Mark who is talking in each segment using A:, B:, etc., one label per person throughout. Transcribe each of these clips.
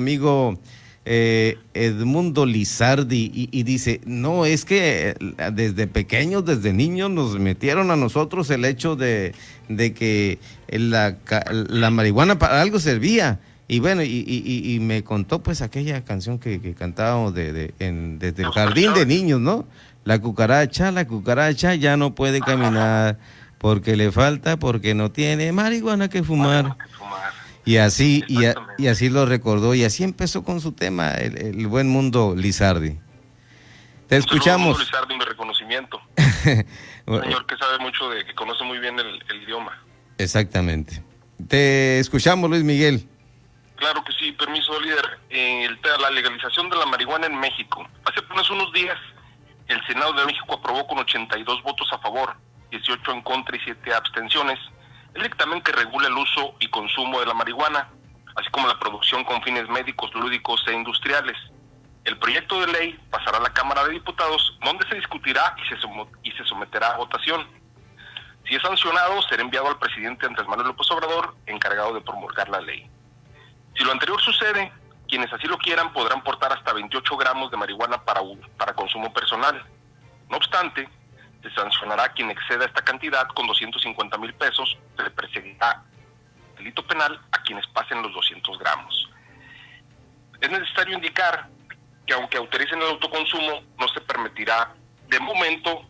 A: amigo eh, Edmundo Lizardi y, dice, no, es que eh, desde pequeños, desde niños nos metieron a nosotros el hecho de, que la, la marihuana para algo servía. Y bueno, y, me contó pues aquella canción que, cantábamos de, desde el jardín de niños, ¿no? La cucaracha, la cucaracha ya no puede caminar porque le falta, porque no tiene marihuana que fumar. Y así, y, así lo recordó, y así empezó con su tema, el, buen mundo Lizardi. Te escuchamos.
B: Lizardi, mi reconocimiento. señor que sabe mucho, de, que conoce muy bien el, idioma.
A: Exactamente. Te escuchamos, Luis Miguel.
B: Claro que sí, permiso, líder. El, la legalización de la marihuana en México. Hace apenas unos días, el Senado de México aprobó con 82 votos a favor, 18 en contra y 7 abstenciones el dictamen que regula el uso y consumo de la marihuana, así como la producción con fines médicos, lúdicos e industriales. El proyecto de ley pasará a la Cámara de Diputados, donde se discutirá y se, someterá a votación. Si es sancionado, será enviado al presidente Andrés Manuel López Obrador, encargado de promulgar la ley. Si lo anterior sucede, quienes así lo quieran podrán portar hasta 28 gramos de marihuana para, para consumo personal. No obstante, se sancionará quien exceda esta cantidad con 250 mil pesos, se le perseguirá delito penal a quienes pasen los 200 gramos. Es necesario indicar que aunque autoricen el autoconsumo, no se permitirá de momento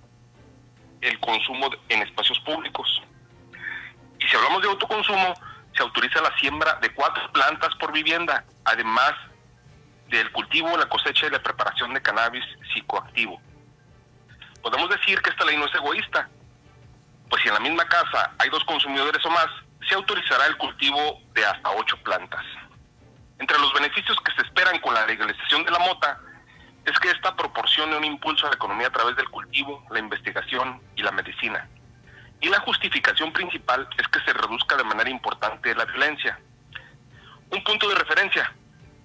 B: el consumo en espacios públicos. Y si hablamos de autoconsumo, se autoriza la siembra de cuatro plantas por vivienda, además del cultivo, la cosecha y la preparación de cannabis psicoactivo. Podemos decir que esta ley no es egoísta, pues si en la misma casa hay dos consumidores o más, se autorizará el cultivo de hasta ocho plantas. Entre los beneficios que se esperan con la legalización de la mota es que esta proporcione un impulso a la economía a través del cultivo, la investigación y la medicina. Y la justificación principal es que se reduzca de manera importante la violencia. Un punto de referencia.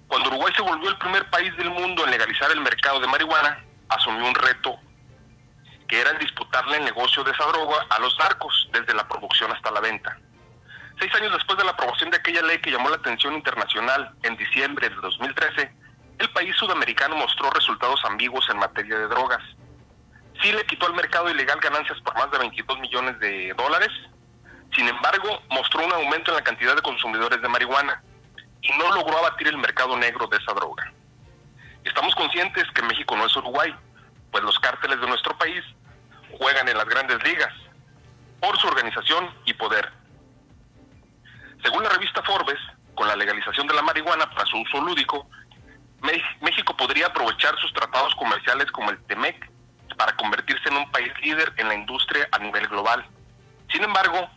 B: Cuando Uruguay se volvió el primer país del mundo en legalizar el mercado de marihuana, asumió un reto que era el disputarle el negocio de esa droga a los narcos, desde la producción hasta la venta. Seis años después de la aprobación de aquella ley que llamó la atención internacional en diciembre de 2013, el país sudamericano mostró resultados ambiguos en materia de drogas. Sí le quitó al mercado ilegal ganancias por más de 22 millones de dólares, sin embargo mostró un aumento en la cantidad de consumidores de marihuana y no logró abatir el mercado negro de esa droga. Estamos conscientes que México no es Uruguay, pues los cárteles de nuestro país juegan en las grandes ligas por su organización y poder. Según la revista Forbes, con la legalización de la marihuana para su uso lúdico, México podría aprovechar sus tratados comerciales como el TEMEC para convertirse en un país líder en la industria a nivel global. Sin embargo,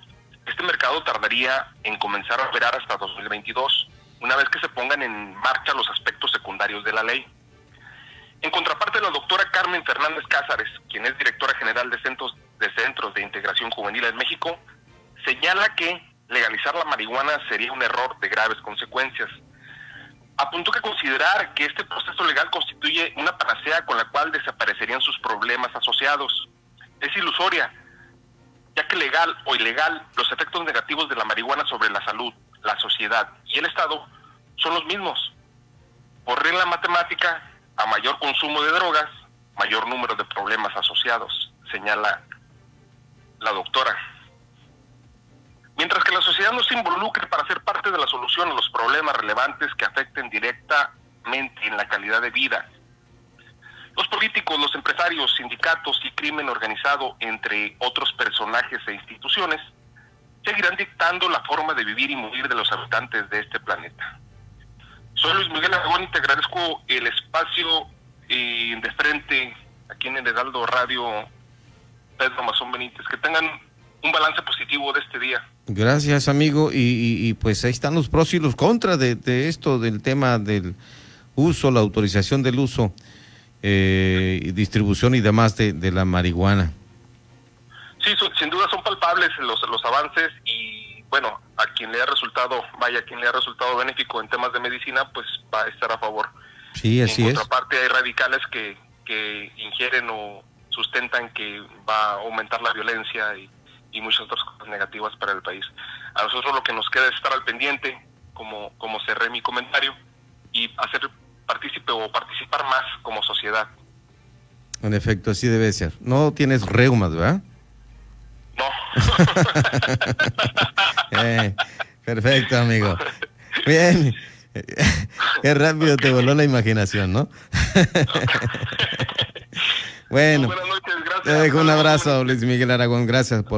B: este mercado tardaría en comenzar a operar hasta 2022, una vez que se pongan en marcha los aspectos secundarios de la ley. En contraparte, la doctora Carmen Fernández Cázares, quien es directora general de Centros de, de Integración Juvenil en México, señala que legalizar la marihuana sería un error de graves consecuencias. Apuntó que considerar que este proceso legal constituye una panacea con la cual desaparecerían sus problemas asociados es ilusoria, ya que legal o ilegal los efectos negativos de la marihuana sobre la salud, la sociedad y el Estado son los mismos. Por regla matemática, a mayor consumo de drogas, mayor número de problemas asociados, señala la doctora. Mientras que la sociedad no se involucre para ser parte de la solución a los problemas relevantes que afecten directamente en la calidad de vida, los políticos, los empresarios, sindicatos y crimen organizado, entre otros personajes e instituciones, seguirán dictando la forma de vivir y morir de los habitantes de este planeta. Soy Luis Miguel Aragón y te agradezco el espacio eh, de frente aquí en el Heraldo Radio Pedro Mazón Benítez. Que tengan un balance positivo de este día.
A: Gracias, amigo. Y, pues ahí están los pros y los contras de, esto, del tema del uso, la autorización del uso, eh, distribución y demás de, de la marihuana.
B: Sí, sin duda son palpables los, los avances y bueno, a quien le ha resultado, vaya, a quien le ha resultado benéfico en temas de medicina, pues va a estar a favor.
A: Sí, así
B: en otra parte hay radicales que, que ingieren o sustentan que va a aumentar la violencia y, y muchas otras cosas negativas para el país. A nosotros lo que nos queda es estar al pendiente, como, como cerré mi comentario, y hacer partícipe o participar más como sociedad.
A: En efecto, así debe ser. No tienes reumas, ¿verdad?
B: No.
A: Eh, perfecto, amigo. Bien. Qué rápido te voló la imaginación, ¿no? bueno. Te dejo un abrazo, Luis Miguel Aragón. Gracias por